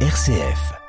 RCF.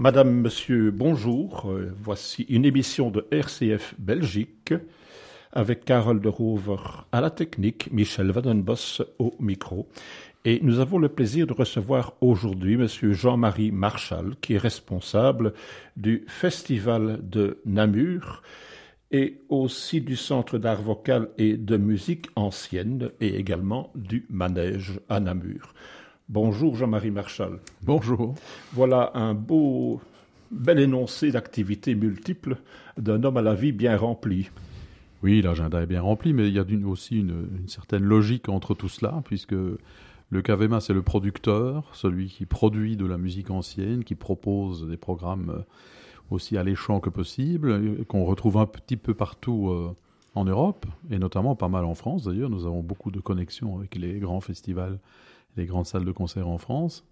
Madame, Monsieur, bonjour. Euh, voici une émission de RCF Belgique avec Carole de Rover à la technique, Michel Vadenbos au micro. Et nous avons le plaisir de recevoir aujourd'hui Monsieur Jean-Marie Marchal, qui est responsable du Festival de Namur et aussi du Centre d'art vocal et de musique ancienne et également du Manège à Namur. Bonjour Jean-Marie Marchal. Bonjour. Voilà un beau, bel énoncé d'activités multiples d'un homme à la vie bien rempli. Oui, l'agenda est bien rempli, mais il y a aussi une, certaine logique entre tout cela, puisque le Cavema, c'est le producteur, celui qui produit de la musique ancienne, qui propose des programmes euh, aussi alléchants que possible, qu'on retrouve un petit peu partout euh, en Europe, et notamment pas mal en France d'ailleurs. Nous avons beaucoup de connexions avec les grands festivals les grandes salles de concert en France.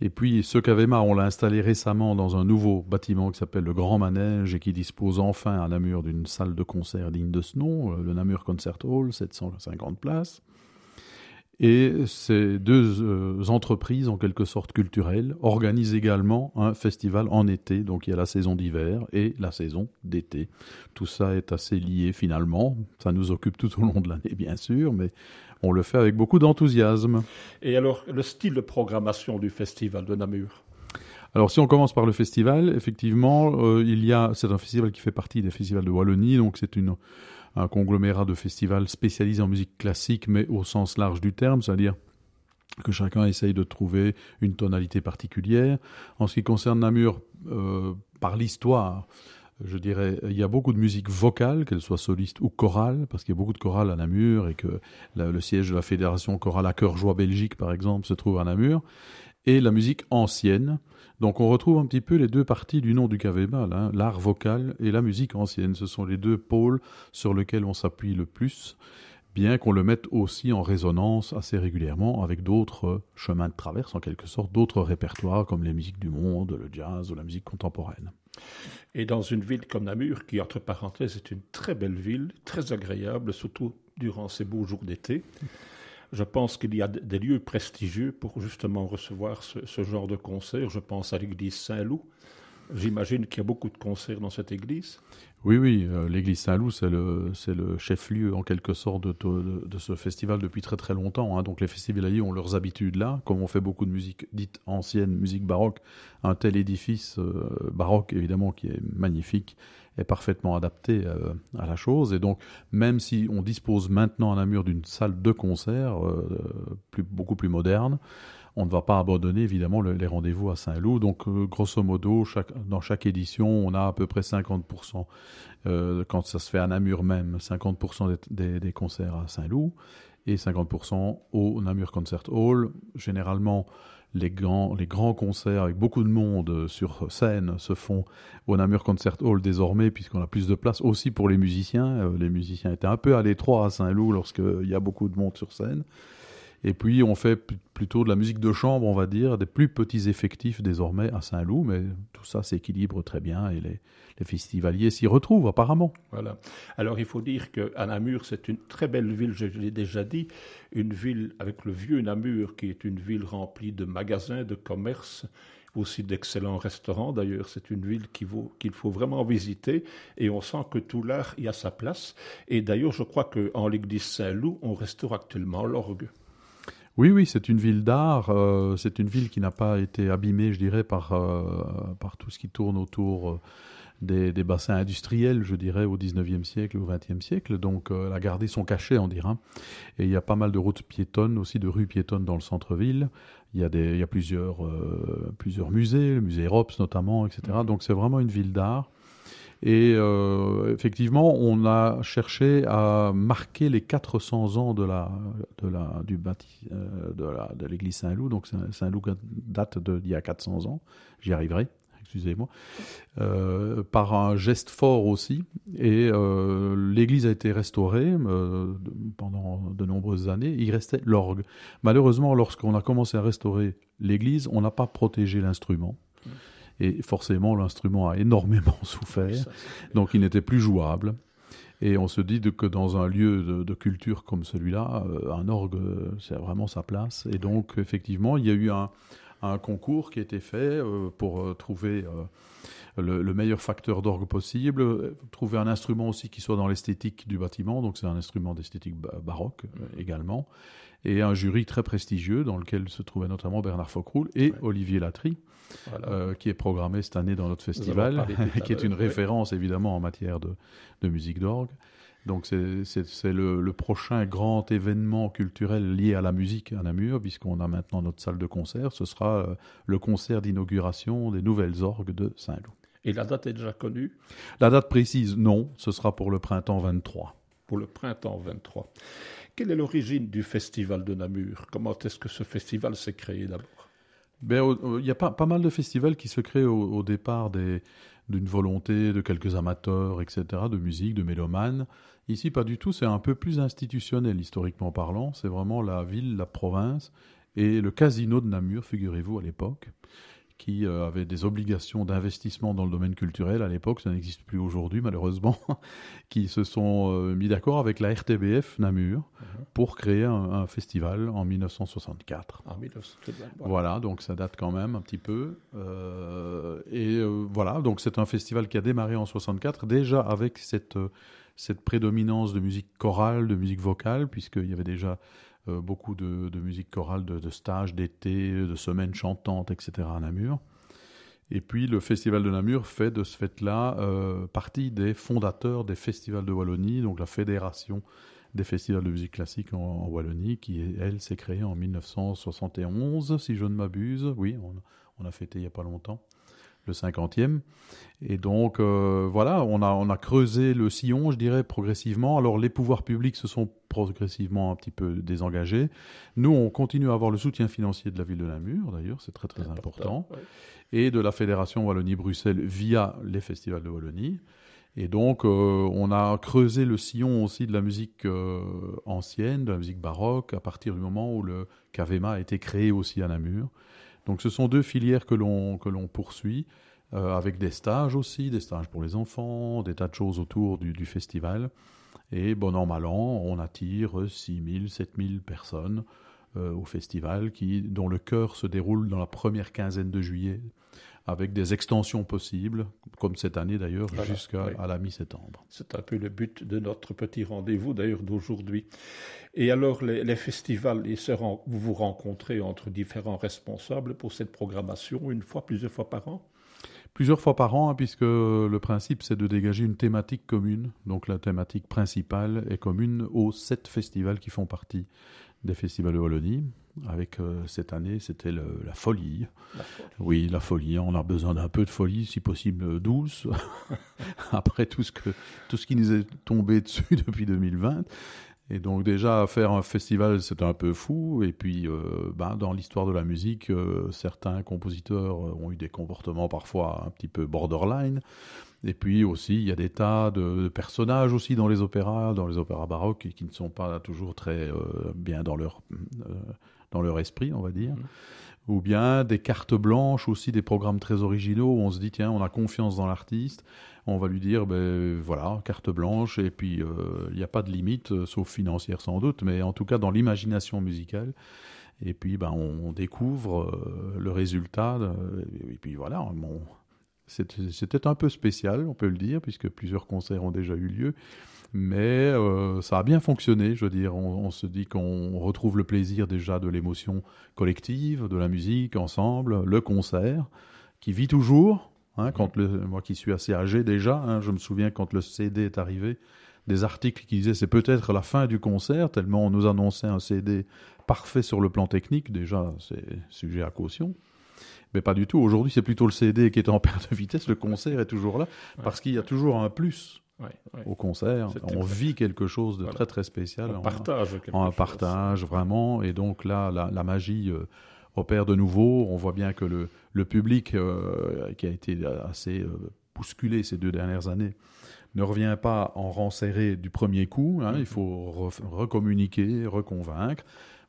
Et puis, ce Cavema, on l'a installé récemment dans un nouveau bâtiment qui s'appelle le Grand Manège et qui dispose enfin à Namur d'une salle de concert digne de ce nom, le Namur Concert Hall, 750 places. Et ces deux euh, entreprises, en quelque sorte culturelles, organisent également un festival en été. Donc il y a la saison d'hiver et la saison d'été. Tout ça est assez lié finalement. Ça nous occupe tout au long de l'année, bien sûr, mais on le fait avec beaucoup d'enthousiasme. Et alors, le style de programmation du festival de Namur? Alors si on commence par le festival, effectivement, euh, il y a c'est un festival qui fait partie des festivals de Wallonie, donc c'est une un conglomérat de festivals spécialisés en musique classique, mais au sens large du terme, c'est-à-dire que chacun essaye de trouver une tonalité particulière. En ce qui concerne Namur, euh, par l'histoire, je dirais, il y a beaucoup de musique vocale, qu'elle soit soliste ou chorale, parce qu'il y a beaucoup de chorales à Namur et que le siège de la fédération chorale à Cœur Joie Belgique, par exemple, se trouve à Namur, et la musique ancienne, donc on retrouve un petit peu les deux parties du nom du Cavema, hein, l'art vocal et la musique ancienne. Ce sont les deux pôles sur lesquels on s'appuie le plus, bien qu'on le mette aussi en résonance assez régulièrement avec d'autres chemins de traverse, en quelque sorte, d'autres répertoires comme les musiques du monde, le jazz ou la musique contemporaine. Et dans une ville comme Namur, qui entre parenthèses est une très belle ville, très agréable, surtout durant ces beaux jours d'été, je pense qu'il y a des lieux prestigieux pour justement recevoir ce, genre de concert. Je pense à l'église Saint-Loup. J'imagine qu'il y a beaucoup de concerts dans cette église. Oui, oui, euh, l'église Saint-Loup, c'est le, le chef-lieu en quelque sorte de, de, ce festival depuis très très longtemps. Hein. Donc les festivaliers ont leurs habitudes là, comme on fait beaucoup de musique dite ancienne, musique baroque. Un tel édifice euh, baroque, évidemment, qui est magnifique, est parfaitement adapté euh, à la chose. Et donc, même si on dispose maintenant à Namur d'une salle de concert beaucoup plus moderne, on ne va pas abandonner évidemment les rendez-vous à Saint-Loup. Donc, euh, grosso modo, dans chaque édition, on a à peu près 50%, euh, quand ça se fait à Namur même, 50% des, concerts à Saint-Loup et 50% au Namur Concert Hall. Généralement, les grands, les grands concerts avec beaucoup de monde sur scène se font au Namur Concert Hall désormais, puisqu'on a plus de place aussi pour les musiciens. Euh, les musiciens étaient un peu à l'étroit à Saint-Loup lorsqu'il y a beaucoup de monde sur scène. Et puis on fait plutôt de la musique de chambre, on va dire, des plus petits effectifs désormais à Saint-Loup, mais tout ça s'équilibre très bien et les, festivaliers s'y retrouvent apparemment. Voilà. Alors il faut dire qu'à Namur, c'est une très belle ville, je l'ai déjà dit, une ville avec le vieux Namur, qui est une ville remplie de magasins, de commerces, aussi d'excellents restaurants. D'ailleurs, c'est une ville qu'il faut vraiment visiter et on sent que tout l'art y a sa place. Et d'ailleurs, je crois qu'en l'église Saint-Loup, on restaure actuellement l'orgue. Oui, oui, c'est une ville d'art. Euh, c'est une ville qui n'a pas été abîmée, je dirais, par, euh, par tout ce qui tourne autour euh, des, des, bassins industriels, je dirais, au 19e siècle, au 20e siècle. Donc, elle a gardé son cachet, on dirait. Et il y a pas mal de routes piétonnes, aussi de rues piétonnes dans le centre-ville. Il y a, des, il y a plusieurs, plusieurs musées, le musée Europe notamment, etc. Donc, c'est vraiment une ville d'art. Et euh, effectivement, on a cherché à marquer les 400 ans de la, de la, du bâti, euh, de, la, de l'église Saint-Loup. Donc Saint-Loup date d'il y a 400 ans. J'y arriverai, excusez-moi. Euh, par un geste fort aussi. Et l'église a été restaurée pendant de nombreuses années. Il restait l'orgue. Malheureusement, lorsqu'on a commencé à restaurer l'église, on n'a pas protégé l'instrument. Et forcément, l'instrument a énormément souffert, donc il n'était plus jouable. Et on se dit que dans un lieu de, culture comme celui-là, euh, un orgue, c'est vraiment sa place. Et donc, effectivement, il y a eu un, concours qui a été fait euh, pour euh, trouver le, meilleur facteur d'orgue possible, trouver un instrument aussi qui soit dans l'esthétique du bâtiment, donc c'est un instrument d'esthétique baroque également, et un jury très prestigieux dans lequel se trouvait notamment Bernard Focroul et Olivier Latry. Euh, qui est programmé cette année dans notre festival, qui est une référence évidemment en matière de, musique d'orgue. Donc c'est le, prochain grand événement culturel lié à la musique à Namur, puisqu'on a maintenant notre salle de concert. Ce sera euh, le concert d'inauguration des nouvelles orgues de Saint-Loup. Et la date est déjà connue La date précise, non. Ce sera pour le printemps 23. Pour le printemps 23. Quelle est l'origine du festival de Namur? Comment est-ce que ce festival s'est créé d'abord? Ben, il y a pas, pas, mal de festivals qui se créent au, départ d'une volonté de quelques amateurs, etc., de musique, de mélomanes. Ici, pas du tout, c'est un peu plus institutionnel, historiquement parlant. C'est vraiment la ville, la province et le casino de Namur, figurez-vous, à l'époque qui euh, avaient des obligations d'investissement dans le domaine culturel à l'époque, ça n'existe plus aujourd'hui malheureusement, qui se sont euh, mis d'accord avec la RTBF Namur mhm. pour créer un, festival en 1964. En 1964. Voilà, donc ça date quand même un petit peu. Euh, et voilà, donc c'est un festival qui a démarré en 64 déjà avec cette, cette prédominance de musique chorale, de musique vocale, puisqu'il y avait déjà euh, beaucoup de, musique chorale, de, stages d'été, de semaines chantantes, etc. à Namur. Et puis le Festival de Namur fait de ce fait-là euh, partie des fondateurs des festivals de Wallonie, donc la fédération des festivals de musique classique en, Wallonie, qui, elle, s'est créée en 1971, si je ne m'abuse. Oui, on, on, a fêté il n'y a pas longtemps le 50e. Et donc, euh, voilà, on a, on a creusé le sillon, je dirais, progressivement. Alors, les pouvoirs publics se sont progressivement un petit peu désengagés. Nous, on continue à avoir le soutien financier de la ville de Namur, d'ailleurs, c'est très, très important. Et de la Fédération Wallonie-Bruxelles via les festivals de Wallonie. Et donc, euh, on a creusé le sillon aussi de la musique euh, ancienne, de la musique baroque, à partir du moment où le Cavema a été créé aussi à Namur. Donc ce sont deux filières que l'on poursuit euh, avec des stages aussi, des stages pour les enfants, des tas de choses autour du, festival. Et bon an mal an, on attire 6 000, 7 000 personnes euh, au festival dont le cœur se déroule dans la première quinzaine de juillet avec des extensions possibles, comme cette année d'ailleurs, jusqu'à la mi-septembre. C'est un peu le but de notre petit rendez-vous d'ailleurs d'aujourd'hui. Et alors les, festivals, vous vous rencontrez entre différents responsables pour cette programmation une fois, plusieurs fois par an? Plusieurs fois par an, hein, puisque le principe c'est de dégager une thématique commune. Donc la thématique principale est commune aux sept festivals qui font partie des festivals de Wallonie. Avec euh, cette année, c'était la folie. Oui, la folie. On a besoin d'un peu de folie, si possible douce. Après tout ce, que, tout ce qui nous est tombé dessus depuis 2020. Et donc déjà faire un festival, c'est un peu fou. Et puis, euh, ben, dans l'histoire de la musique, euh, certains compositeurs ont eu des comportements parfois un petit peu borderline. Et puis aussi, il y a des tas de personnages aussi dans les opéras, dans les opéras baroques, qui ne sont pas toujours très euh, bien dans leur, euh, dans leur esprit, on va dire. Mmh. Ou bien des cartes blanches aussi, des programmes très originaux où on se dit, tiens, on a confiance dans l'artiste, on va lui dire, ben voilà, carte blanche, et puis euh, il n'y a pas de limite, sauf financière sans doute, mais en tout cas dans l'imagination musicale. Et puis, ben, on découvre le résultat, et puis voilà, on, c'était un peu spécial, on peut le dire, puisque plusieurs concerts ont déjà eu lieu. Mais euh, ça a bien fonctionné, je veux dire. On, se dit qu'on retrouve le plaisir déjà de l'émotion collective, de la musique ensemble, le concert, qui vit toujours. Hein, quand le, moi qui suis assez âgé déjà, hein, je me souviens quand le CD est arrivé, des articles qui disaient c'est peut-être la fin du concert, tellement on nous annonçait un CD parfait sur le plan technique. Déjà, c'est sujet à caution. Mais pas du tout. Aujourd'hui, c'est plutôt le CD qui est en perte de vitesse. Le concert est toujours là parce qu'il y a toujours un plus. au concert. On vit quelque chose de très très spécial. On partage quelque partage vraiment. Et donc là, la, magie euh, opère de nouveau. On voit bien que le, le public euh, qui a été assez euh, bousculé ces deux dernières années ne revient pas en rang serré du premier coup. Hein. Il faut recommuniquer, reconvaincre.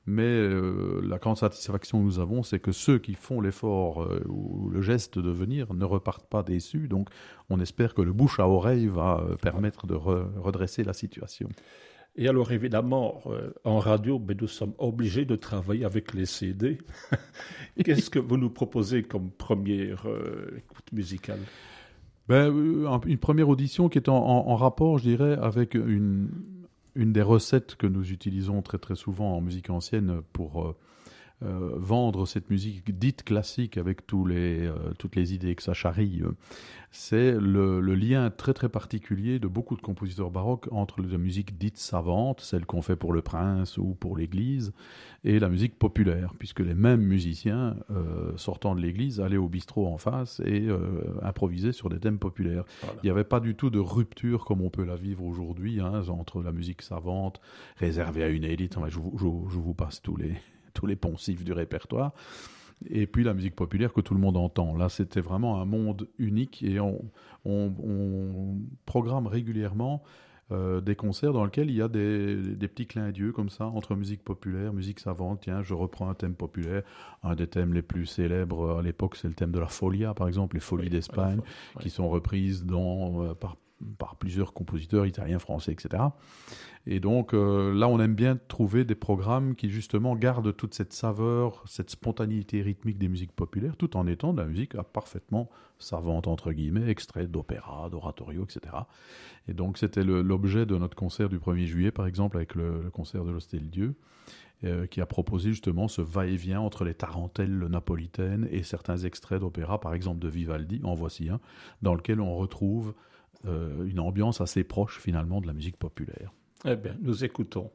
Mais euh, la grande satisfaction que nous avons, c'est que ceux qui font l'effort ou le geste de venir ne repartent pas déçus. Donc, on espère que le bouche à oreille va permettre de redresser la situation. Et alors, évidemment, en radio, ben, nous sommes obligés de travailler avec les CD. Qu'est-ce que vous nous proposez comme première écoute musicale? Ben, Une première audition qui est en rapport, je dirais, avec une une des recettes que nous utilisons très très souvent en musique ancienne pour euh, euh, vendre cette musique dite classique avec tous les, euh, toutes les idées que ça charrie, c'est le, lien très très particulier de beaucoup de compositeurs baroques entre la musique dite savante, celle qu'on fait pour le prince ou pour l'église, et la musique populaire, puisque les mêmes musiciens euh, sortant de l'église allaient au bistrot en face et improvisaient sur des thèmes populaires. Il n'y avait pas du tout de rupture comme on peut la vivre aujourd'hui hein, entre la musique savante réservée à une élite. je vous passe tous les tous les poncifs du répertoire. Et puis la musique populaire que tout le monde entend. Là, c'était vraiment un monde unique et on, programme régulièrement euh, des concerts dans lesquels il y a des, petits clins d'yeux comme ça entre musique populaire, musique savante. Tiens, je reprends un thème populaire. Un des thèmes les plus célèbres à l'époque, c'est le thème de la folia, par exemple, les folies d'Espagne, qui sont reprises dans, euh, par par plusieurs compositeurs italiens, français, etc. Et donc euh, là, on aime bien trouver des programmes qui justement gardent toute cette saveur, cette spontanéité rythmique des musiques populaires, tout en étant de la musique parfaitement savante, entre guillemets, extrait d'opéra, d'oratorio, etc. Et donc c'était l'objet de notre concert du 1er juillet, par exemple, avec le, concert de l'Hostel Dieu. Euh, qui a proposé justement ce va-et-vient entre les tarentelles napolitaines et certains extraits d'opéra, par exemple de Vivaldi, en voici un, dans lequel on retrouve une ambiance assez proche finalement de la musique populaire. Eh bien, nous écoutons.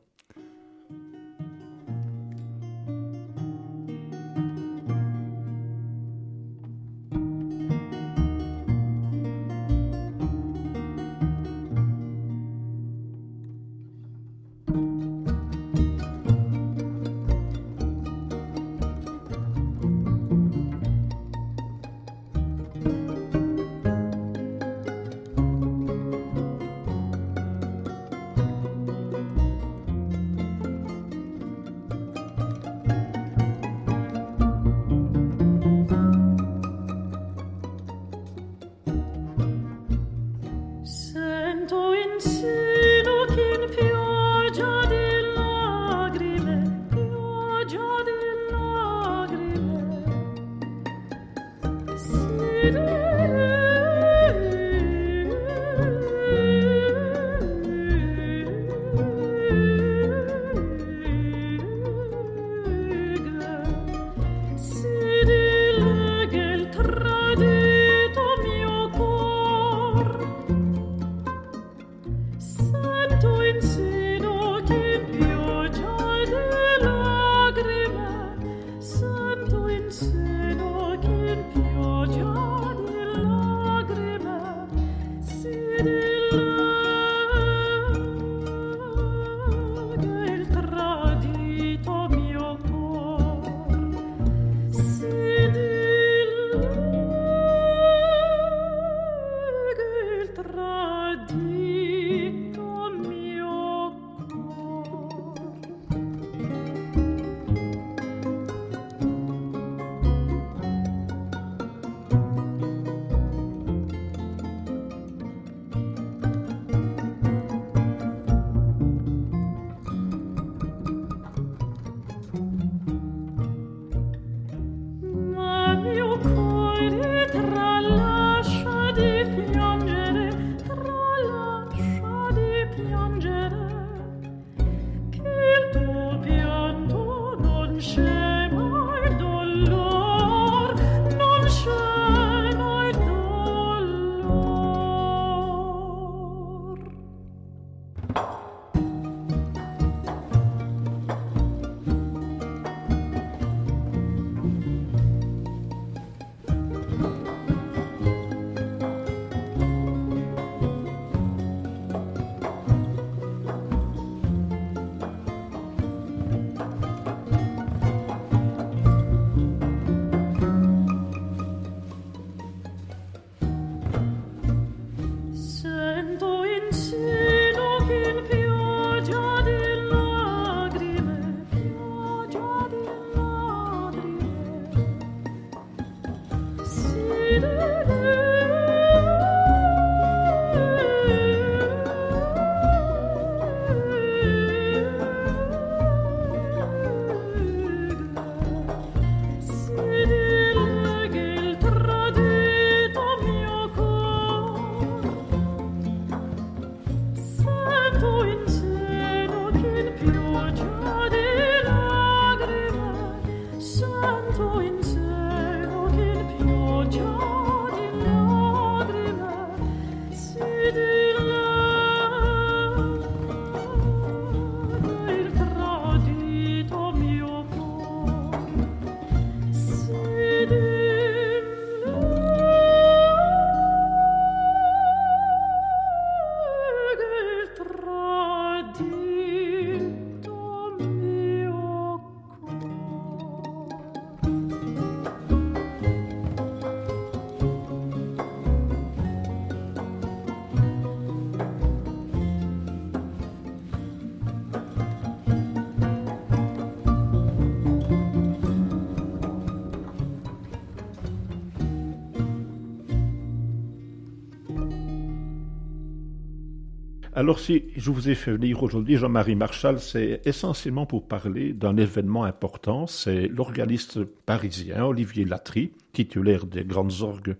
Alors si je vous ai fait venir aujourd'hui, Jean-Marie Marchal, c'est essentiellement pour parler d'un événement important. C'est l'organiste parisien Olivier Latry, titulaire des grandes orgues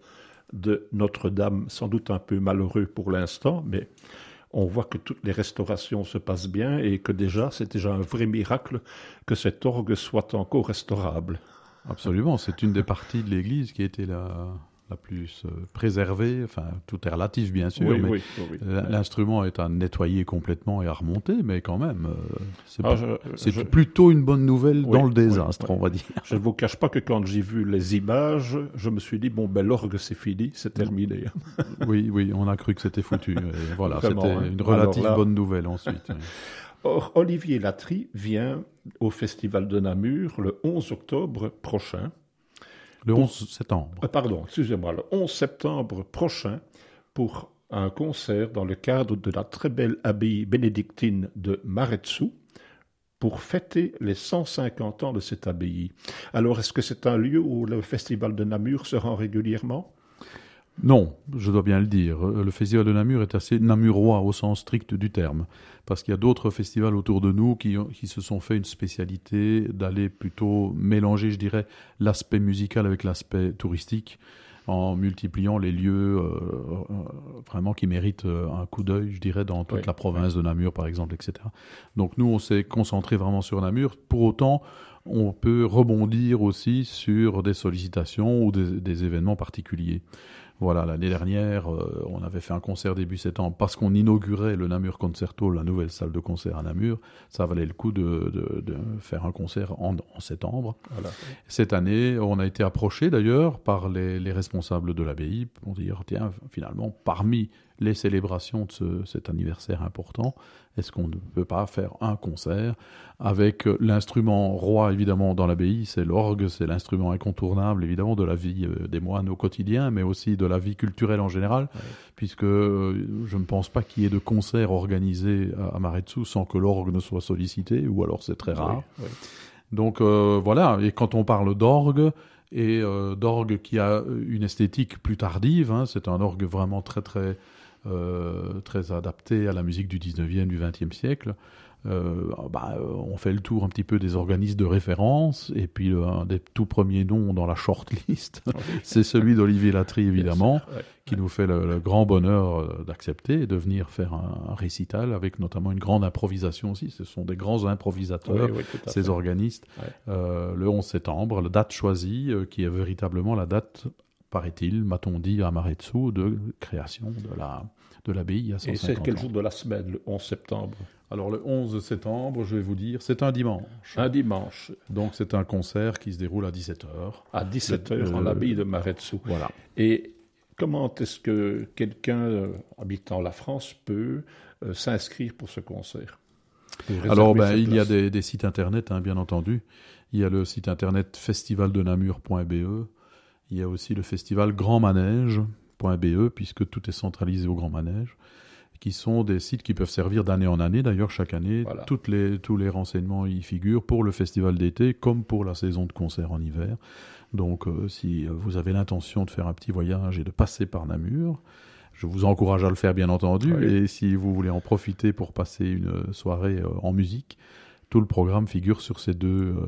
de Notre-Dame, sans doute un peu malheureux pour l'instant, mais on voit que toutes les restaurations se passent bien et que déjà, c'est déjà un vrai miracle que cet orgue soit encore restaurable. Absolument, c'est une des parties de l'église qui était la, la plus euh, préservée. Enfin, tout est relatif, bien sûr, Oui, mais oui, oui, oui. l'instrument est à nettoyer complètement et à remonter, mais quand même, euh, c'est Ah, je- plutôt une bonne nouvelle dans le désastre, on va dire. Je ne vous cache pas que quand j'ai vu les images, je me suis dit, bon, ben l'orgue, c'est fini, c'est terminé. Oui, oui, on a cru que c'était foutu. Et voilà, c'était hein. une relative là- bonne nouvelle ensuite. Or, Olivier Latry vient au Festival de Namur le 11 octobre prochain. Le 11 septembre. Euh, pardon, excusez-moi, le 11 septembre prochain pour un concert dans le cadre de la très belle abbaye bénédictine de Maretsu pour fêter les 150 ans de cette abbaye. Alors, est-ce que c'est un lieu où le Festival de Namur se rend régulièrement? Non, je dois bien le dire. Le festival de Namur est assez namurois au sens strict du terme, parce qu'il y a d'autres festivals autour de nous qui, ont- qui se sont fait une spécialité d'aller plutôt mélanger, je dirais, l'aspect musical avec l'aspect touristique, en multipliant les lieux euh, euh, vraiment qui méritent euh, un coup d'œil, je dirais, dans toute Oui, la province de Namur, par exemple, etc. Donc nous, on s'est concentré vraiment sur Namur. Pour autant, on peut rebondir aussi sur des sollicitations ou des, des événements particuliers. Voilà, l'année dernière, euh, on avait fait un concert début septembre parce qu'on inaugurait le Namur Concerto, la nouvelle salle de concert à Namur. Ça valait le coup de, de- de faire un concert en, en septembre. Voilà. Cette année, on a été approché d'ailleurs par les, les responsables de l'abbaye pour dire tiens, finalement, parmi les célébrations de ce- cet anniversaire important, est-ce qu'on ne peut pas faire un concert avec l'instrument roi évidemment dans l'abbaye, c'est l'orgue, c'est l'instrument incontournable évidemment de la vie euh, des moines au quotidien, mais aussi de la vie culturelle en général, Ouais. puisque euh, je ne pense pas qu'il y ait de concert organisé à, Maretsu sans que l'orgue ne soit sollicité, ou alors c'est très rare. Donc euh, voilà, et quand on parle d'orgue, et euh, d'orgue qui a une esthétique plus tardive, hein, c'est un orgue vraiment très très euh, très adapté à la musique du 19e, du 20e siècle. Euh, bah, euh, on fait le tour un petit peu des organismes de référence, et puis le- un des tout premiers noms dans la shortlist, c'est celui d'Olivier Latry évidemment, Bien sûr, ouais. qui nous fait le, le grand bonheur d'accepter et de venir faire un, un récital avec notamment une grande improvisation aussi. Ce sont des grands improvisateurs, Oui, oui, ces fait. organistes. Ouais. Euh, le 11 septembre, la date choisie, euh, qui est véritablement la date, paraît-il, m'a-t-on dit à Maretsu, de création de la de l'abbaye y a Et 150 c'est quel ans. jour de la semaine, le 11 septembre? Alors le 11 septembre, je vais vous dire, c'est un dimanche. Un dimanche, Donc c'est un concert qui se déroule à 17h. à 17h Le- en l'abbaye de Maretsu. Voilà. Et comment est-ce que quelqu'un euh, habitant la France peut euh, s'inscrire pour ce concert? Pour Alors, ben, il y a des sites internet, hein, bien entendu. Il y a le site internet festivaldenamur.be. Il y a aussi le festival grandmanège.be, puisque tout est centralisé au Grand Manège, qui sont des sites qui peuvent servir d'année en année. D'ailleurs, chaque année, Voilà. toutes les, tous les renseignements y figurent pour le festival d'été comme pour la saison de concert en hiver. Donc, euh, si vous avez l'intention de faire un petit voyage et de passer par Namur, je vous encourage à le faire, bien entendu. Oui. Et si vous voulez en profiter pour passer une soirée euh, en musique, tout le programme figure sur ces deux, euh,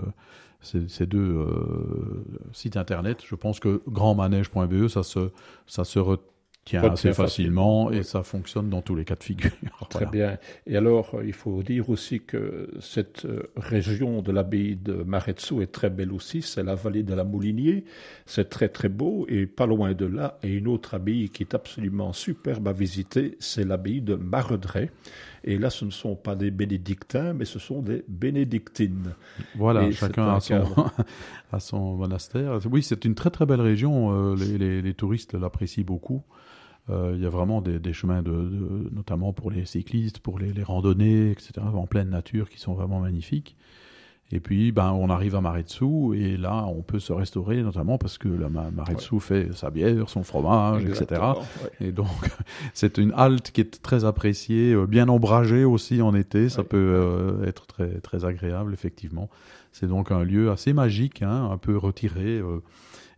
ces, ces deux euh, sites internet. Je pense que grandmanège.be, ça se, ça se retient assez facilement et ça fonctionne dans tous les cas de figure. Très Voilà. bien. Et alors, il faut dire aussi que cette euh, région de l'abbaye de Maretsu est très belle aussi. C'est la vallée de la Moulinier. C'est très très beau. Et pas loin de là, et une autre abbaye qui est absolument superbe à visiter, c'est l'abbaye de Maredret. Et là, ce ne sont pas des bénédictins, mais ce sont des bénédictines. Voilà, Et chacun un a son, son monastère. Oui, c'est une très très belle région. euh, les, les- les touristes l'apprécient beaucoup. Euh, Il y a vraiment des, des chemins, de, de- notamment pour les cyclistes, pour les, les randonnées, etc., en pleine nature, qui sont vraiment magnifiques. Et puis, ben, on arrive à Maretsu, et là, on peut se restaurer, notamment parce que la Ma- Maretsu fait sa bière, son fromage, etc. Ouais. Et donc, c'est une halte qui est très appréciée, euh, bien ombragée aussi en été. Ça peut euh, être très, très agréable, effectivement. C'est donc un lieu assez magique, hein, un peu retiré. euh,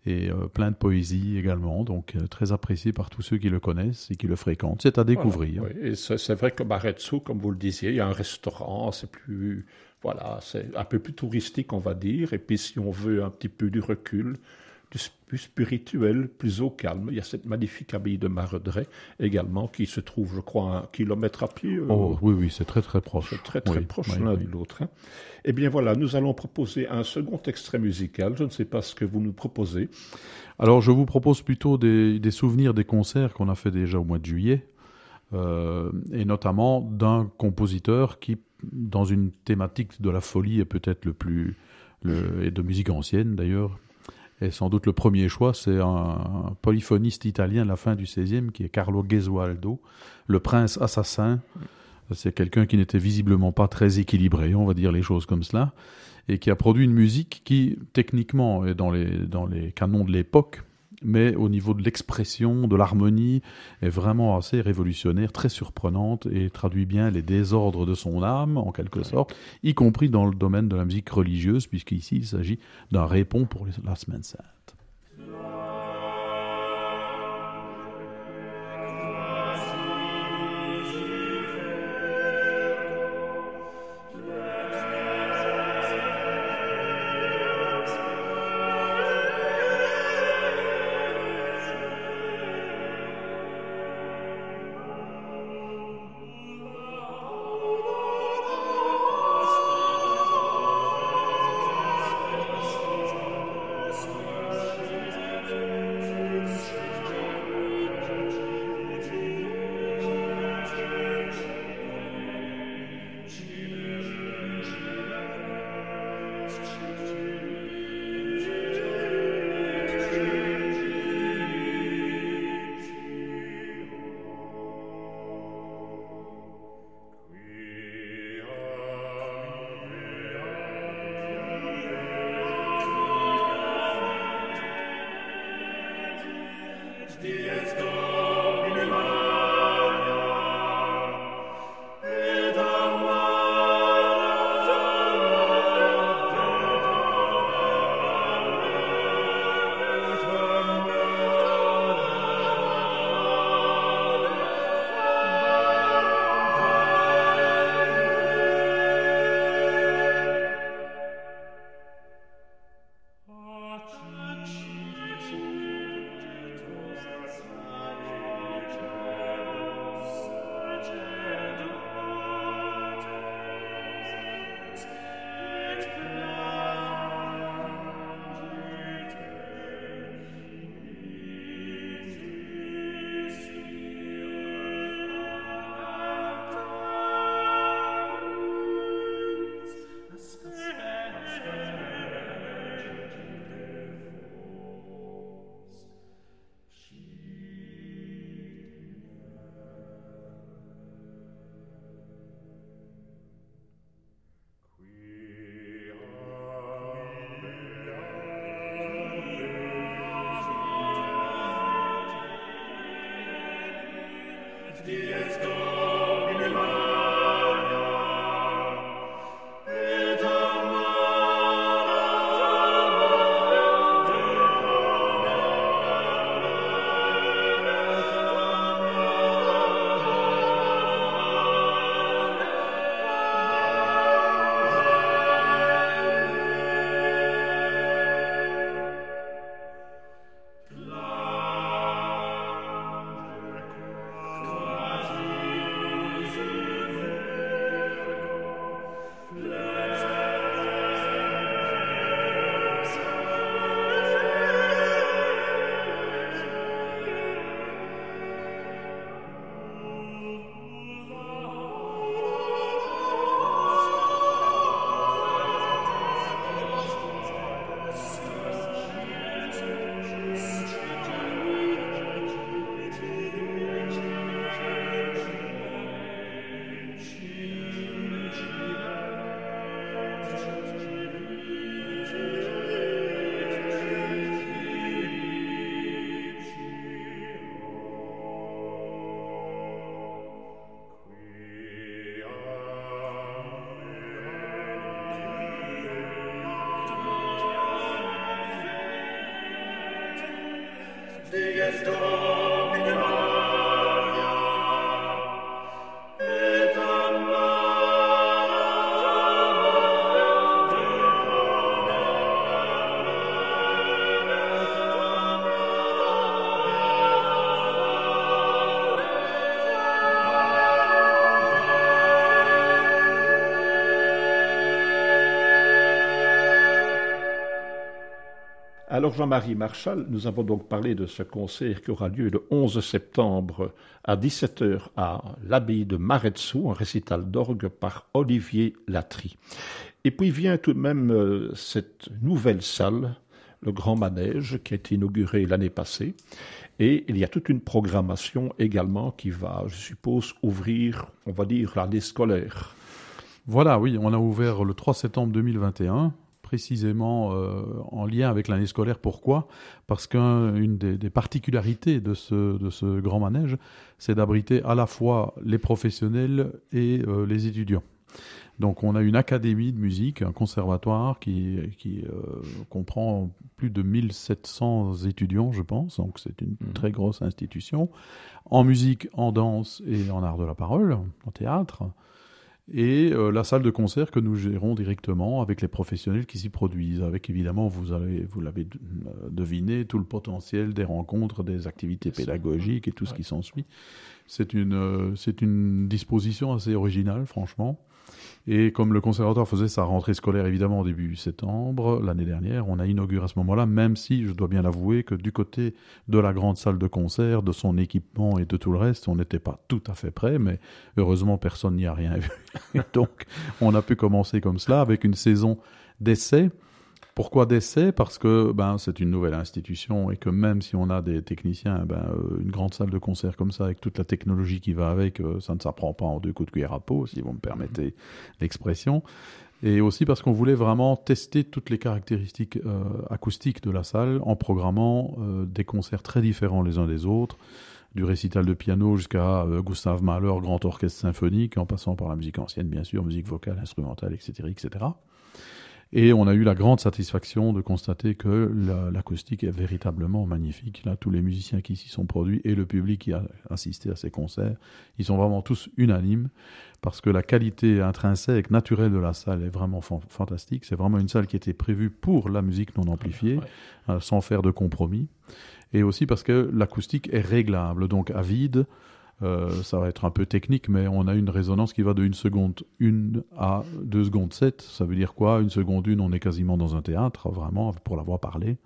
et euh, plein de poésie également, donc euh, très apprécié par tous ceux qui le connaissent et qui le fréquentent. C'est à découvrir. oui. Et c'est vrai que Barretsu, comme vous le disiez, il y a un restaurant, c'est plus, voilà, c'est un peu plus touristique, on va dire. Et puis, si on veut un petit peu du recul, plus spirituel, plus au calme. Il y a cette magnifique abbaye de Maredret également qui se trouve, je crois, un kilomètre à pied. Euh, oh, oui, oui, c'est très très proche. C'est très très proche l'un de l'autre. Hein. Eh bien voilà, nous allons proposer un second extrait musical. Je ne sais pas ce que vous nous proposez. Alors je vous propose plutôt des, souvenirs des concerts qu'on a fait déjà au mois de juillet. Euh, et notamment d'un compositeur qui, dans une thématique de la folie, est peut-être le plus, et de musique ancienne d'ailleurs, et sans doute le premier choix, c'est un, polyphoniste italien de la fin du XVIe qui est Carlo Gesualdo, le prince assassin. C'est quelqu'un qui n'était visiblement pas très équilibré, on va dire les choses comme cela, et qui a produit une musique qui, techniquement, est dans les, dans les canons de l'époque, mais au niveau de l'expression, de l'harmonie, est vraiment assez révolutionnaire, très surprenante et traduit bien les désordres de son âme, en quelque sorte, y compris dans le domaine de la musique religieuse, puisqu'ici il s'agit d'un répond pour la semaine sainte. Jean-Marie Marchal, nous avons donc parlé de ce concert qui aura lieu le 11 septembre à 17h à l'abbaye de Maretsou, un récital d'orgue par Olivier Latry. Et puis vient tout de même euh, cette nouvelle salle, le Grand Manège, qui a été inauguré l'année passée. Et il y a toute une programmation également qui va, je suppose, ouvrir, on va dire, l'année scolaire. Voilà, oui, on a ouvert le 3 septembre 2021 précisément euh, en lien avec l'année scolaire. Pourquoi? Parce qu'une des, particularités de ce, de ce grand manège, c'est d'abriter à la fois les professionnels et euh, les étudiants. Donc on a une académie de musique, un conservatoire qui, qui euh, comprend plus de 1700 étudiants, je pense, donc c'est une mmh. très grosse institution, en musique, en danse et en art de la parole, en théâtre et euh, la salle de concert que nous gérons directement avec les professionnels qui s'y produisent, avec évidemment, vous avez, vous l'avez euh, deviné, tout le potentiel des rencontres, des activités pédagogiques et tout ce qui s'ensuit. C'est une, euh, c'est une disposition assez originale, franchement. Et comme le conservatoire faisait sa rentrée scolaire évidemment au début septembre l'année dernière, on a inauguré à ce moment-là, même si je dois bien l'avouer que du côté de la grande salle de concert, de son équipement et de tout le reste, on n'était pas tout à fait prêt, mais heureusement personne n'y a rien vu. Donc on a pu commencer comme cela avec une saison d'essai pourquoi d'essai? Parce que ben, c'est une nouvelle institution et que même si on a des techniciens, ben, euh, une grande salle de concert comme ça, avec toute la technologie qui va avec, euh, ça ne s'apprend pas en deux coups de cuillère à peau, si vous me permettez mhm. l'expression. Et aussi parce qu'on voulait vraiment tester toutes les caractéristiques euh, acoustiques de la salle en programmant des concerts très différents les uns des autres du récital de piano jusqu'à Gustave Mahler, grand orchestre symphonique, en passant par la musique ancienne, bien sûr, musique vocale, instrumentale, etc., etc. Et on a eu la grande satisfaction de constater que l'acoustique est véritablement magnifique. Là, tous les musiciens qui s'y sont produits et le public qui a assisté à ces concerts, ils sont vraiment tous unanimes parce que la qualité intrinsèque, naturelle de la salle est vraiment fantastique. C'est vraiment une salle qui était prévue pour la musique non amplifiée, euh, sans faire de compromis. Et aussi parce que l'acoustique est réglable, donc à vide, euh, ça va être un peu technique, mais on a une résonance qui va de 1 seconde 1 à 2 secondes 7. Ça veut dire quoi? Une seconde 1, on est quasiment dans un théâtre, vraiment, pour l'avoir parlé.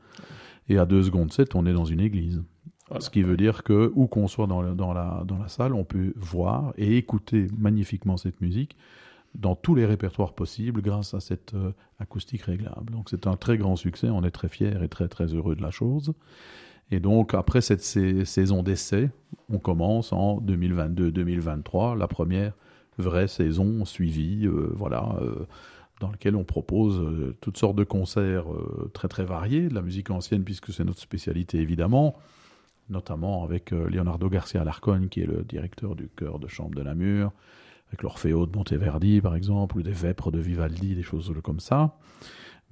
Et à 2 secondes 7, on est dans une église. Ce qui veut dire que, où qu'on soit dans, dans, la, dans la salle, on peut voir et écouter magnifiquement cette musique dans tous les répertoires possibles grâce à cette euh, acoustique réglable. Donc c'est un très grand succès, on est très fiers et très très heureux de la chose. Et donc, après cette saison d'essai, on commence en 2022-2023, la première vraie saison suivie, euh, voilà, euh, dans laquelle on propose euh, toutes sortes de concerts très très variés, de la musique ancienne puisque c'est notre spécialité évidemment, notamment avec Leonardo Garcia Larcon qui est le directeur du chœur de chambre de Namur, avec l'Orfeo de Monteverdi par exemple, ou des Vêpres de Vivaldi, des choses comme ça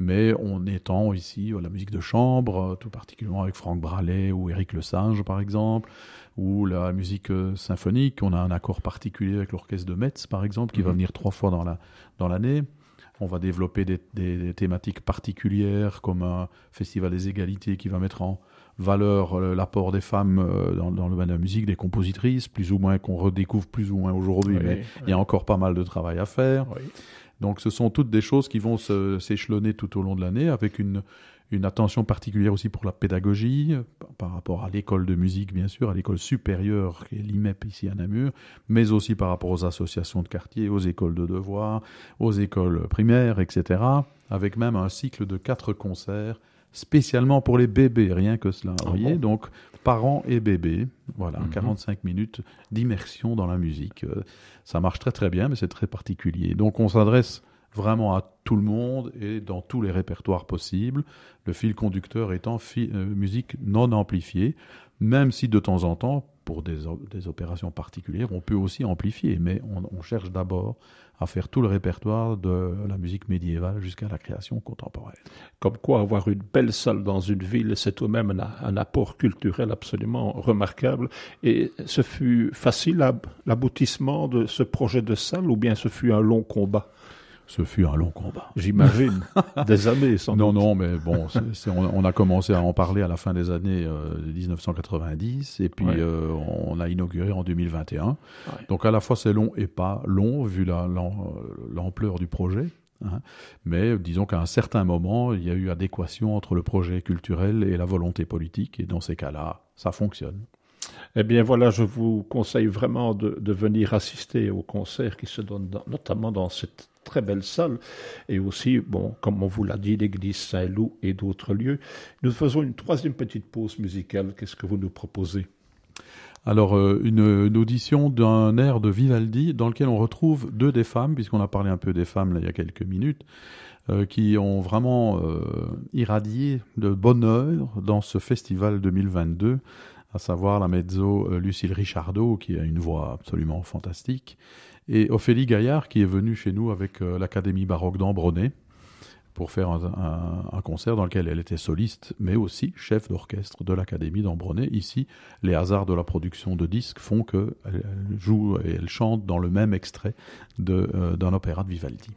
mais on étend ici la musique de chambre, tout particulièrement avec Franck Bralet ou Éric Le Singe par exemple, ou la musique euh, symphonique. On a un accord particulier avec l'orchestre de Metz par exemple, qui va mhm. venir trois fois dans, la, dans l'année. On va développer des, des, thématiques particulières comme un festival des égalités qui va mettre en valeur euh, l'apport des femmes euh, dans, dans, le domaine de la musique, des compositrices, plus ou moins qu'on redécouvre plus ou moins aujourd'hui, mais il y a encore pas mal de travail à faire. Oui. Donc ce sont toutes des choses qui vont s'échelonner tout au long de l'année avec une, une attention particulière aussi pour la pédagogie, par rapport à l'école de musique, bien sûr, à l'école supérieure qui est l'IMEP ici à Namur, mais aussi par rapport aux associations de quartier, aux écoles de devoirs, aux écoles primaires, etc. Avec même un cycle de quatre concerts spécialement pour les bébés, rien que cela. Vous ah voyez, donc parents et bébés, voilà, 45 mhm. minutes d'immersion dans la musique. Euh, ça marche très très bien, mais c'est très particulier. Donc on s'adresse vraiment à tout le monde et dans tous les répertoires possibles. Le fil conducteur étant euh, musique non amplifiée, même si de temps en temps, pour des, opérations particulières, on peut aussi amplifier, mais on, on cherche d'abord à faire tout le répertoire de la musique médiévale jusqu'à la création contemporaine. Comme quoi, avoir une belle salle dans une ville, c'est tout de même un, apport culturel absolument remarquable. Et ce fut facile l'aboutissement de ce projet de salle ou bien ce fut un long combat? Ce fut un long combat. J'imagine. des années, sans Non, non, mais bon, on, a commencé à en parler à la fin des années 1990 euh, et puis euh, on a inauguré en 2021. Donc à la fois c'est long et pas long vu l'ampleur du projet. Hein. Mais disons qu'à un certain moment, il y a eu adéquation entre le projet culturel et la volonté politique, et dans ces cas-là, ça fonctionne. Eh bien voilà, je vous conseille vraiment de, venir assister au concert qui se donne notamment dans cette très belle salle et aussi, bon, comme on vous l'a dit, l'église Saint-Loup et d'autres lieux. Nous faisons une troisième petite pause musicale. Qu'est-ce que vous nous proposez? Alors, euh, une, audition d'un air de Vivaldi dans lequel on retrouve deux des femmes, puisqu'on a parlé un peu des femmes il y a quelques minutes, euh, qui ont vraiment euh, irradié de bonheur dans ce festival 2022 à savoir la mezzo Lucille Richardot, qui a une voix absolument fantastique, et Ophélie Gaillard, qui est venue chez nous avec euh, l'Académie baroque d'Ambronay pour faire un, concert dans lequel elle était soliste, mais aussi chef d'orchestre de l'Académie d'Ambronay. Ici, les hasards de la production de disques font qu'elle joue et elle chante dans le même extrait euh, d'un opéra de Vivaldi.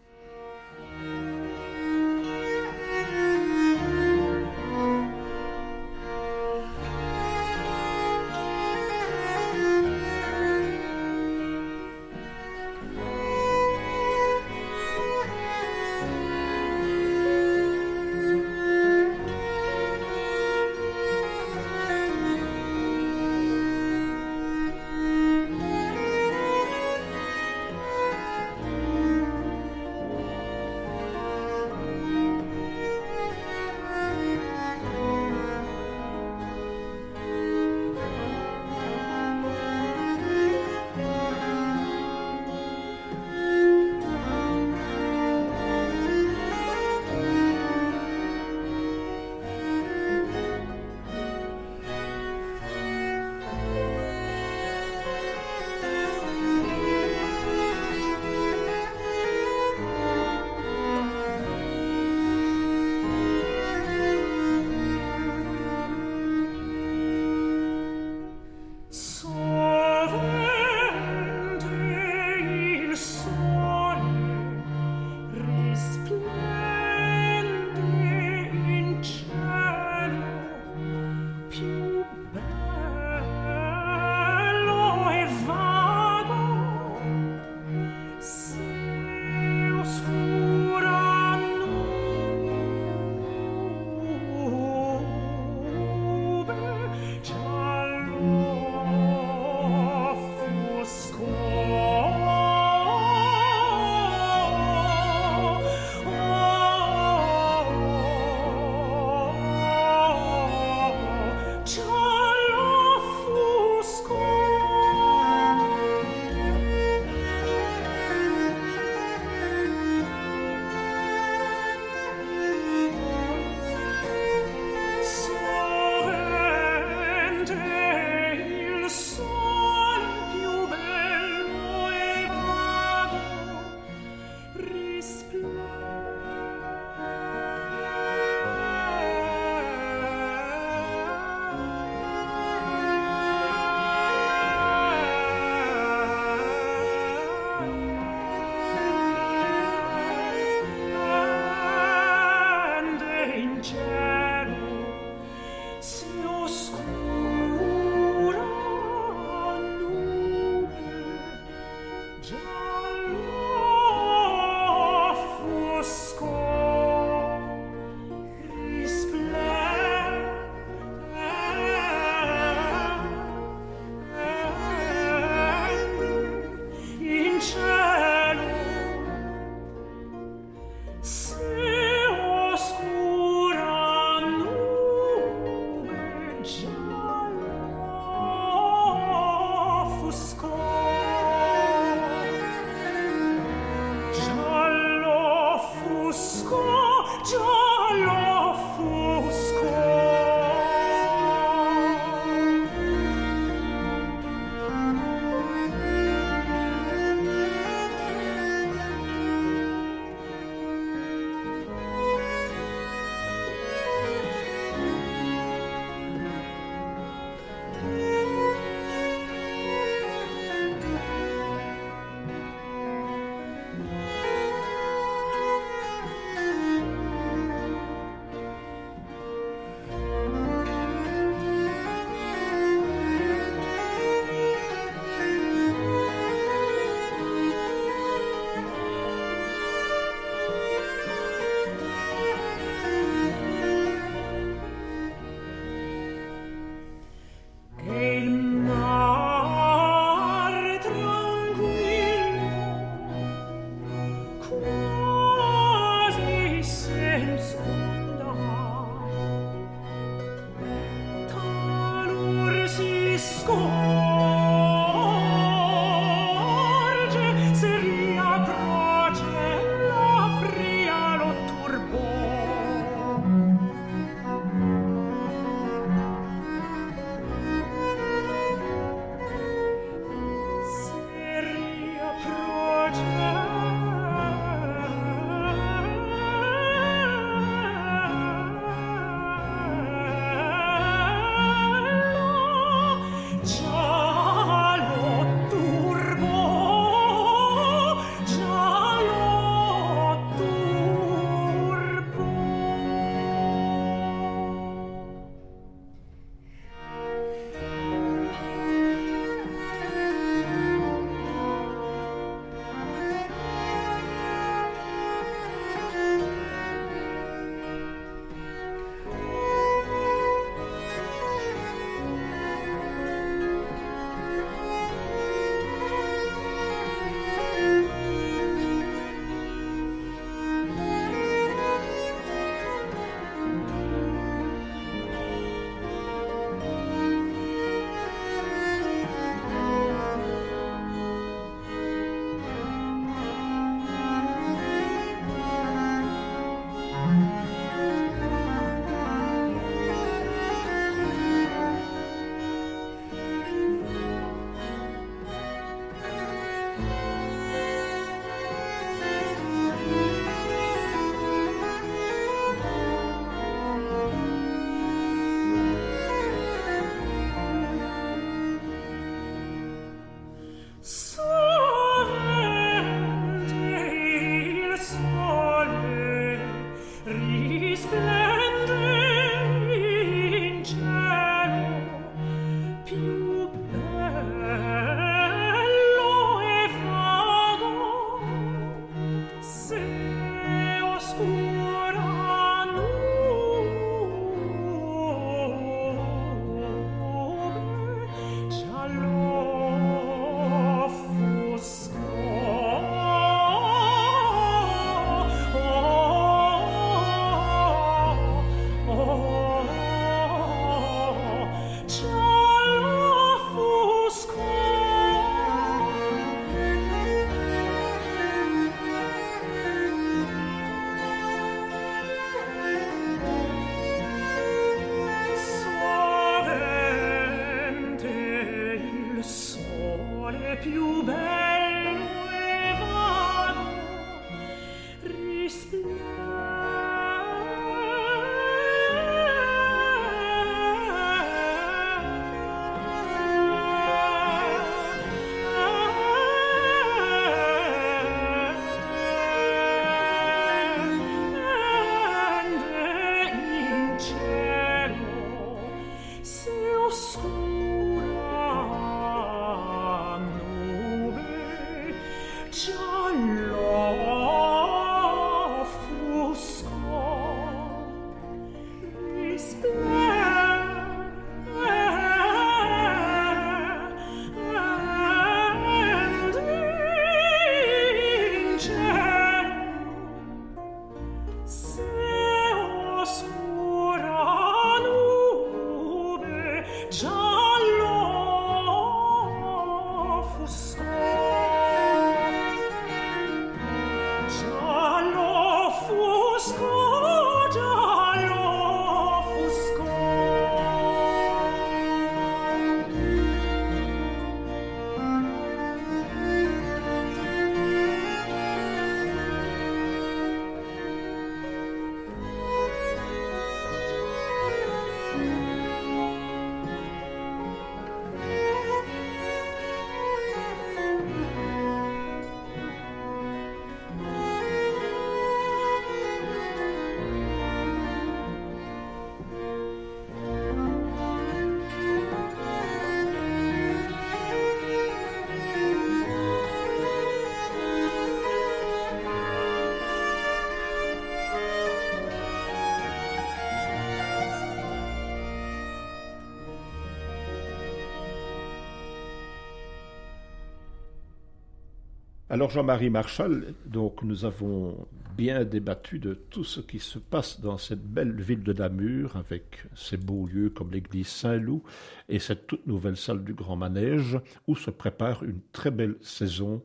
Alors Jean-Marie Marchal, donc nous avons bien débattu de tout ce qui se passe dans cette belle ville de Namur, avec ses beaux lieux comme l'église Saint-Loup et cette toute nouvelle salle du Grand Manège, où se prépare une très belle saison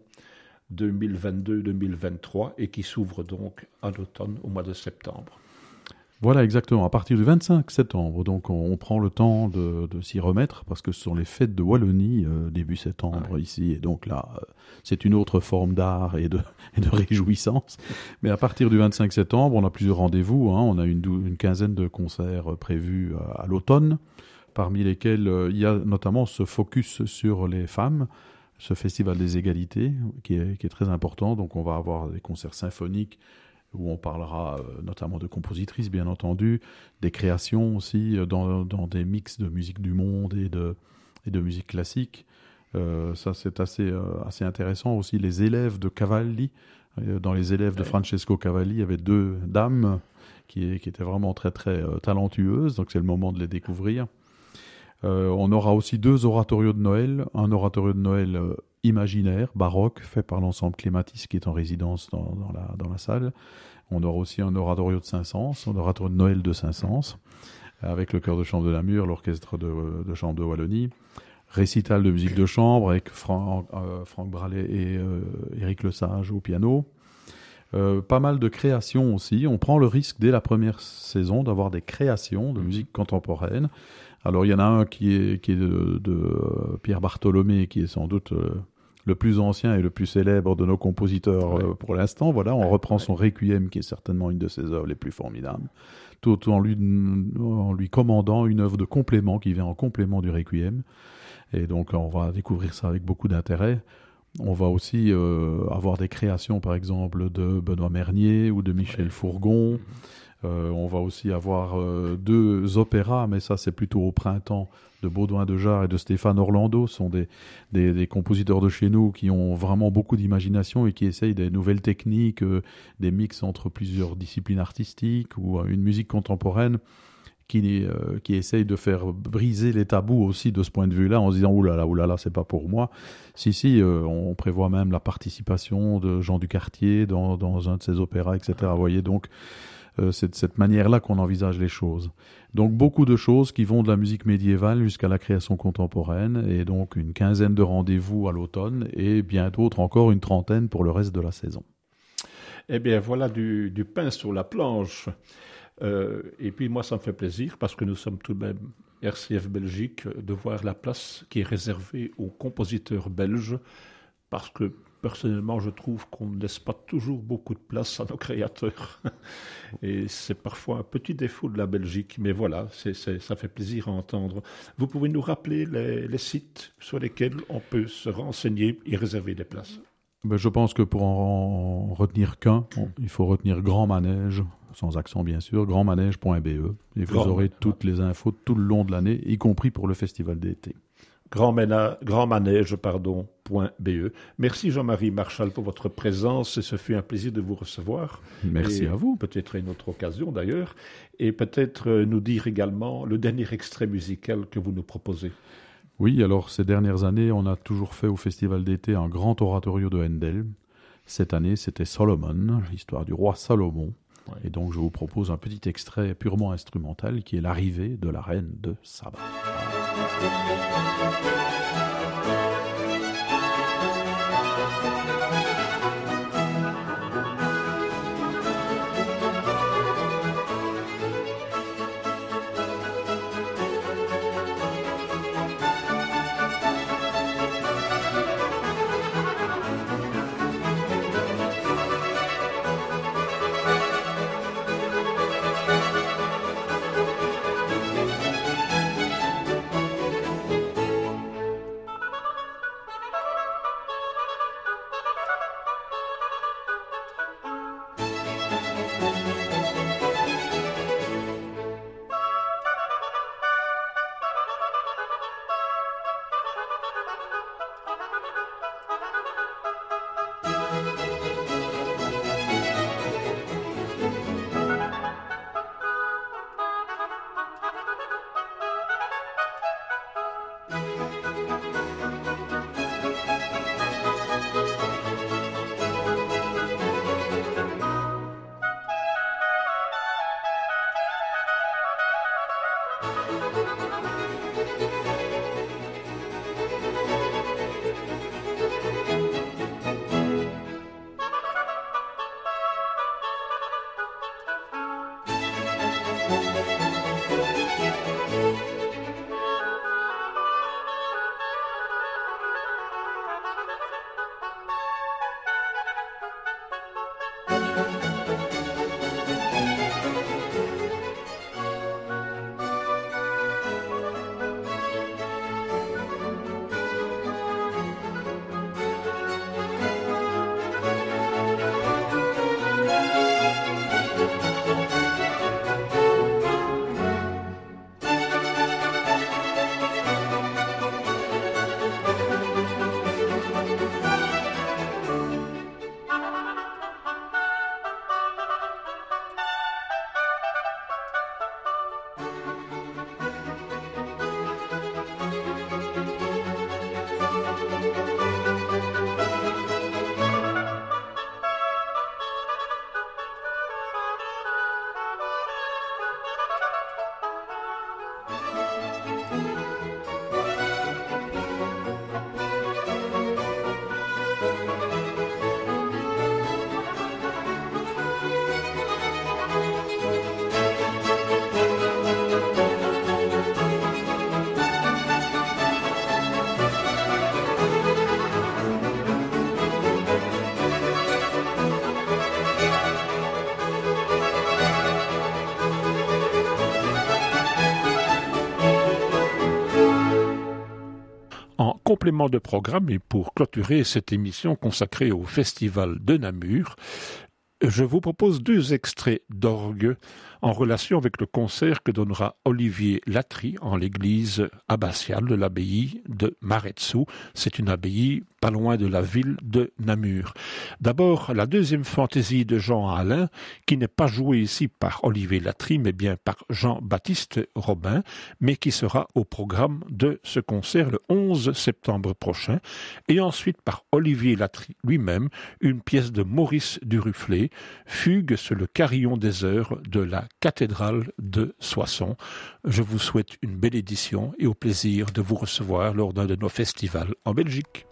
2022-2023 et qui s'ouvre donc à l'automne au mois de septembre. Voilà, exactement. À partir du 25 septembre, donc on, prend le temps de, s'y remettre parce que ce sont les fêtes de Wallonie euh, début septembre ici, et donc là, euh, c'est une autre forme d'art et de, de, réjouissance. Mais à partir du 25 septembre, on a plusieurs rendez-vous. Hein. On a une, une, quinzaine de concerts euh, prévus à, l'automne, parmi lesquels il y a notamment ce focus sur les femmes ce festival des égalités qui est, qui est, très important. Donc on va avoir des concerts symphoniques où on parlera euh, notamment de compositrices, bien entendu, des créations aussi euh, dans, dans, des mix de musique du monde et de, et de musique classique. Euh, ça, c'est assez, assez intéressant aussi. Les élèves de Cavalli, dans les élèves de Francesco Cavalli, il y avait deux dames qui, qui étaient vraiment très, très talentueuses, donc c'est le moment de les découvrir. on aura aussi deux oratorios de Noël, un oratorio de Noël imaginaire, baroque, fait par l'ensemble Clématis qui est en résidence dans, la, dans la salle. On aura aussi un oratorio de Saint-Saëns, un oratorio de Noël de Saint-Saëns, avec le chœur de chambre de Namur, l'orchestre de, de, chambre de Wallonie. Récital de musique de chambre avec Franck, euh, Franck Bralet et euh, Éric Lesage au piano. Euh, pas mal de créations aussi. On prend le risque dès la première saison d'avoir des créations de musique contemporaine. Alors il y en a un qui est, qui est de, euh, Pierre Bartholomé, qui est sans doute euh, le plus ancien et le plus célèbre de nos compositeurs euh, pour l'instant. Voilà, on reprend son Requiem, qui est certainement une de ses œuvres les plus formidables, tout en lui, en lui commandant une œuvre de complément qui vient en complément du Requiem. Et donc on va découvrir ça avec beaucoup d'intérêt. On va aussi avoir des créations, par exemple, de Benoît Mernier ou de Michel Fourgon. Euh, on va aussi avoir euh, deux opéras, mais ça c'est plutôt au printemps, de Baudouin de Jarre et de Stéphane Orlando. Sont des, des, compositeurs de chez nous qui ont vraiment beaucoup d'imagination et qui essayent des nouvelles techniques, euh, des mix entre plusieurs disciplines artistiques ou une musique contemporaine qui, qui essaye de faire briser les tabous aussi de ce point de vue-là, en se disant oulala, oulala, c'est pas pour moi. Si, si, on prévoit même la participation de Jean Ducartier dans, dans un de ses opéras, etc. Vous voyez, donc c'est de cette manière-là qu'on envisage les choses. Donc beaucoup de choses qui vont de la musique médiévale jusqu'à la création contemporaine, et donc une quinzaine de rendez-vous à l'automne, et bien d'autres encore une trentaine pour le reste de la saison. Eh bien voilà du, pain sur la planche. Euh, et puis moi ça me fait plaisir parce que nous sommes tout de même RCF Belgique de voir la place qui est réservée aux compositeurs belges parce que personnellement, je trouve qu'on ne laisse pas toujours beaucoup de place à nos créateurs. Et c'est parfois un petit défaut de la Belgique, mais voilà, ça fait plaisir à entendre. Vous pouvez nous rappeler les, sites sur lesquels on peut se renseigner et réserver des places ben, Je pense que pour en retenir qu'un, il faut retenir Grand Manège, sans accent bien sûr, grandmanège.be. Et vous aurez toutes les infos tout le long de l'année, y compris pour le festival d'été grandmanège, pardon, .be. Merci Jean-Marie Marchal pour votre présence et ce fut un plaisir de vous recevoir. Merci à vous. Peut-être une autre occasion d'ailleurs. Et peut-être euh, nous dire également le dernier extrait musical que vous nous proposez. Oui, alors ces dernières années, on a toujours fait au Festival d'été un grand oratorio de Handel. Cette année, c'était Solomon, l'histoire du roi Salomon. Et donc, je vous propose un petit extrait purement instrumental qui est l'arrivée de la reine de Saba. De programme et pour clôturer cette émission consacrée au Festival de Namur, je vous propose deux extraits d'orgue en relation avec le concert que donnera Olivier Latry en l'église abbatiale de l'abbaye de Maretsu. C'est une abbaye pas loin de la ville de Namur. D'abord, la deuxième fantaisie de Jean Alain, qui n'est pas jouée ici par Olivier Latry, mais bien par Jean-Baptiste Robin, mais qui sera au programme de ce concert le 11 septembre prochain, et ensuite par Olivier Latry lui-même, une pièce de Maurice Duruflé, Fugue sur le carillon des heures de la cathédrale de Soissons. Je vous souhaite une belle édition et au plaisir de vous recevoir lors d'un de nos festivals en Belgique.